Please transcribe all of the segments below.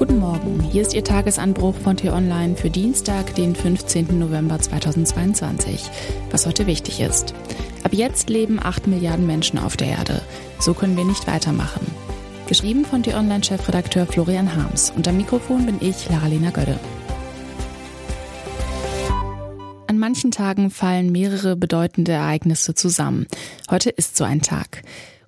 Guten Morgen, hier ist Ihr Tagesanbruch von T-Online für Dienstag, den 15. November 2022. Was heute wichtig ist. Ab jetzt leben 8 Milliarden Menschen auf der Erde. So können wir nicht weitermachen. Geschrieben von T-Online-Chefredakteur Florian Harms. Am Mikrofon bin ich, Lara-Lena Gödde. An manchen Tagen fallen mehrere bedeutende Ereignisse zusammen. Heute ist so ein Tag.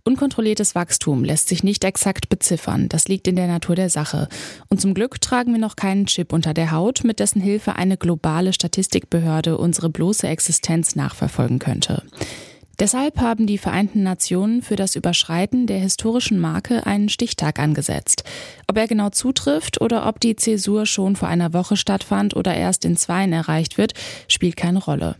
Unkontrolliertes Wachstum lässt sich nicht exakt beziffern, das liegt in der Natur der Sache. Und zum Glück tragen wir noch keinen Chip unter der Haut, mit dessen Hilfe eine globale Statistikbehörde unsere bloße Existenz nachverfolgen könnte. Deshalb haben die Vereinten Nationen für das Überschreiten der historischen Marke einen Stichtag angesetzt. Ob er genau zutrifft oder ob die Zäsur schon vor einer Woche stattfand oder erst in zweien erreicht wird, spielt keine Rolle.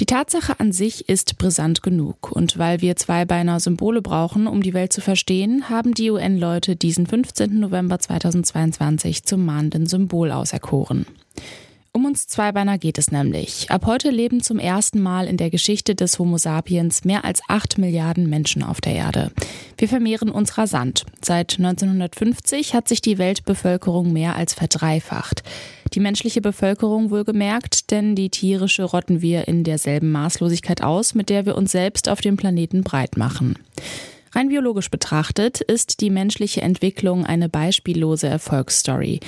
Die Tatsache an sich ist brisant genug. Und weil wir Zweibeiner Symbole brauchen, um die Welt zu verstehen, haben die UN-Leute diesen 15. November 2022 zum mahnenden Symbol auserkoren. Um uns Zweibeiner geht es nämlich. Ab heute leben zum ersten Mal in der Geschichte des Homo sapiens mehr als acht Milliarden Menschen auf der Erde. Wir vermehren uns rasant. Seit 1950 hat sich die Weltbevölkerung mehr als verdreifacht. Die menschliche Bevölkerung wohlgemerkt, denn die tierische rotten wir in derselben Maßlosigkeit aus, mit der wir uns selbst auf dem Planeten breit machen. Rein biologisch betrachtet ist die menschliche Entwicklung eine beispiellose Erfolgsstory.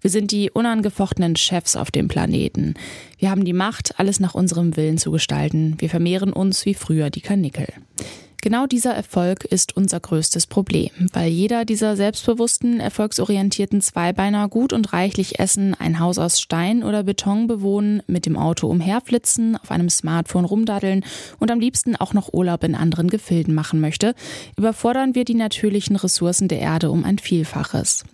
Wir sind die unangefochtenen Chefs auf dem Planeten. Wir haben die Macht, alles nach unserem Willen zu gestalten. Wir vermehren uns wie früher die Karnickel. Genau dieser Erfolg ist unser größtes Problem, weil jeder dieser selbstbewussten, erfolgsorientierten Zweibeiner gut und reichlich essen, ein Haus aus Stein oder Beton bewohnen, mit dem Auto umherflitzen, auf einem Smartphone rumdaddeln und am liebsten auch noch Urlaub in anderen Gefilden machen möchte, überfordern wir die natürlichen Ressourcen der Erde um ein Vielfaches.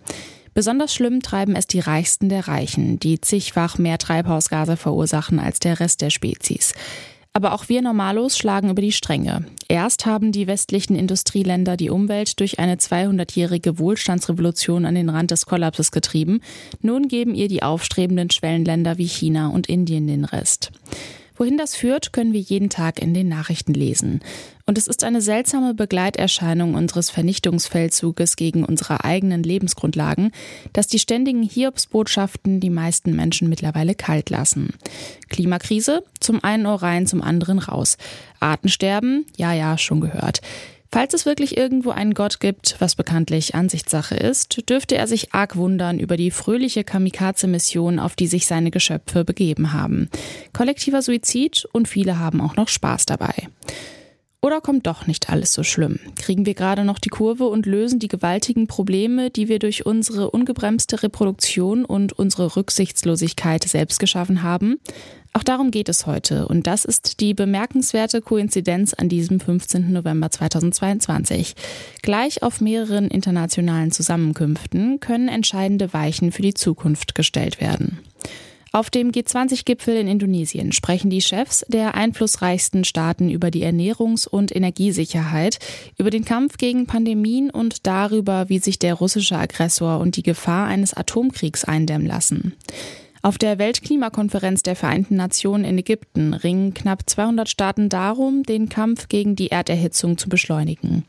Besonders schlimm treiben es die Reichsten der Reichen, die zigfach mehr Treibhausgase verursachen als der Rest der Spezies. Aber auch wir Normalos schlagen über die Stränge. Erst haben die westlichen Industrieländer die Umwelt durch eine 200-jährige Wohlstandsrevolution an den Rand des Kollapses getrieben. Nun geben ihr die aufstrebenden Schwellenländer wie China und Indien den Rest. Wohin das führt, können wir jeden Tag in den Nachrichten lesen. Und es ist eine seltsame Begleiterscheinung unseres Vernichtungsfeldzuges gegen unsere eigenen Lebensgrundlagen, dass die ständigen Hiobsbotschaften die meisten Menschen mittlerweile kalt lassen. Klimakrise, zum einen Ohr rein, zum anderen raus. Artensterben, ja, ja, schon gehört. Falls es wirklich irgendwo einen Gott gibt, was bekanntlich Ansichtssache ist, dürfte er sich arg wundern über die fröhliche Kamikaze-Mission, auf die sich seine Geschöpfe begeben haben. Kollektiver Suizid und viele haben auch noch Spaß dabei. Oder kommt doch nicht alles so schlimm? Kriegen wir gerade noch die Kurve und lösen die gewaltigen Probleme, die wir durch unsere ungebremste Reproduktion und unsere Rücksichtslosigkeit selbst geschaffen haben? Auch darum geht es heute und das ist die bemerkenswerte Koinzidenz an diesem 15. November 2022. Gleich auf mehreren internationalen Zusammenkünften können entscheidende Weichen für die Zukunft gestellt werden. Auf dem G20-Gipfel in Indonesien sprechen die Chefs der einflussreichsten Staaten über die Ernährungs- und Energiesicherheit, über den Kampf gegen Pandemien und darüber, wie sich der russische Aggressor und die Gefahr eines Atomkriegs eindämmen lassen. Auf der Weltklimakonferenz der Vereinten Nationen in Ägypten ringen knapp 200 Staaten darum, den Kampf gegen die Erderhitzung zu beschleunigen.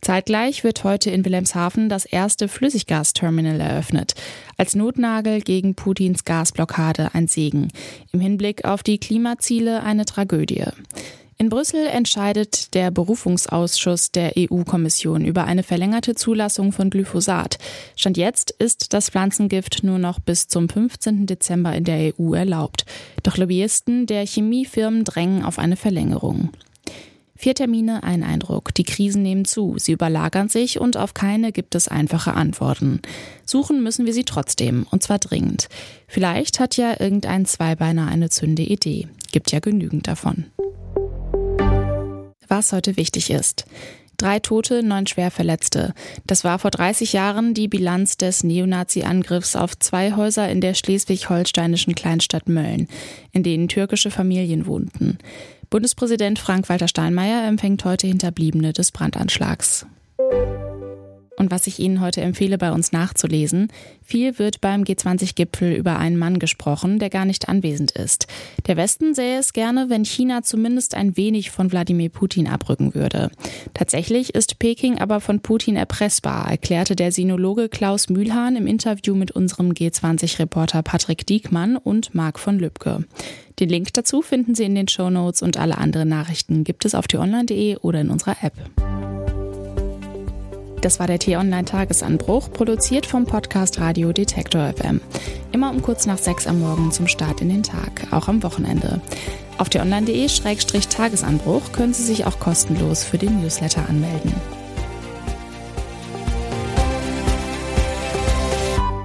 Zeitgleich wird heute in Wilhelmshaven das erste Flüssiggasterminal eröffnet. Als Notnagel gegen Putins Gasblockade ein Segen. Im Hinblick auf die Klimaziele eine Tragödie. In Brüssel entscheidet der Berufungsausschuss der EU-Kommission über eine verlängerte Zulassung von Glyphosat. Stand jetzt ist das Pflanzengift nur noch bis zum 15. Dezember in der EU erlaubt. Doch Lobbyisten der Chemiefirmen drängen auf eine Verlängerung. Vier Termine, ein Eindruck. Die Krisen nehmen zu, sie überlagern sich und auf keine gibt es einfache Antworten. Suchen müssen wir sie trotzdem, und zwar dringend. Vielleicht hat ja irgendein Zweibeiner eine zünde Idee. Gibt ja genügend davon. Was heute wichtig ist. Drei Tote, neun Schwerverletzte. Das war vor 30 Jahren die Bilanz des Neonazi-Angriffs auf zwei Häuser in der schleswig-holsteinischen Kleinstadt Mölln, in denen türkische Familien wohnten. Bundespräsident Frank-Walter Steinmeier empfängt heute Hinterbliebene des Brandanschlags. Und was ich Ihnen heute empfehle, bei uns nachzulesen, viel wird beim G20-Gipfel über einen Mann gesprochen, der gar nicht anwesend ist. Der Westen sähe es gerne, wenn China zumindest ein wenig von Wladimir Putin abrücken würde. Tatsächlich ist Peking aber von Putin erpressbar, erklärte der Sinologe Klaus Mühlhahn im Interview mit unserem G20-Reporter Patrick Diekmann und Marc von Lübcke. Den Link dazu finden Sie in den Show Notes und alle anderen Nachrichten gibt es auf t-online.de oder in unserer App. Das war der T-Online-Tagesanbruch, produziert vom Podcast Radio Detektor FM. Immer um kurz nach sechs am Morgen zum Start in den Tag, auch am Wochenende. Auf t-online.de-tagesanbruch können Sie sich auch kostenlos für den Newsletter anmelden.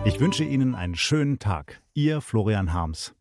Ich wünsche Ihnen einen schönen Tag. Ihr Florian Harms.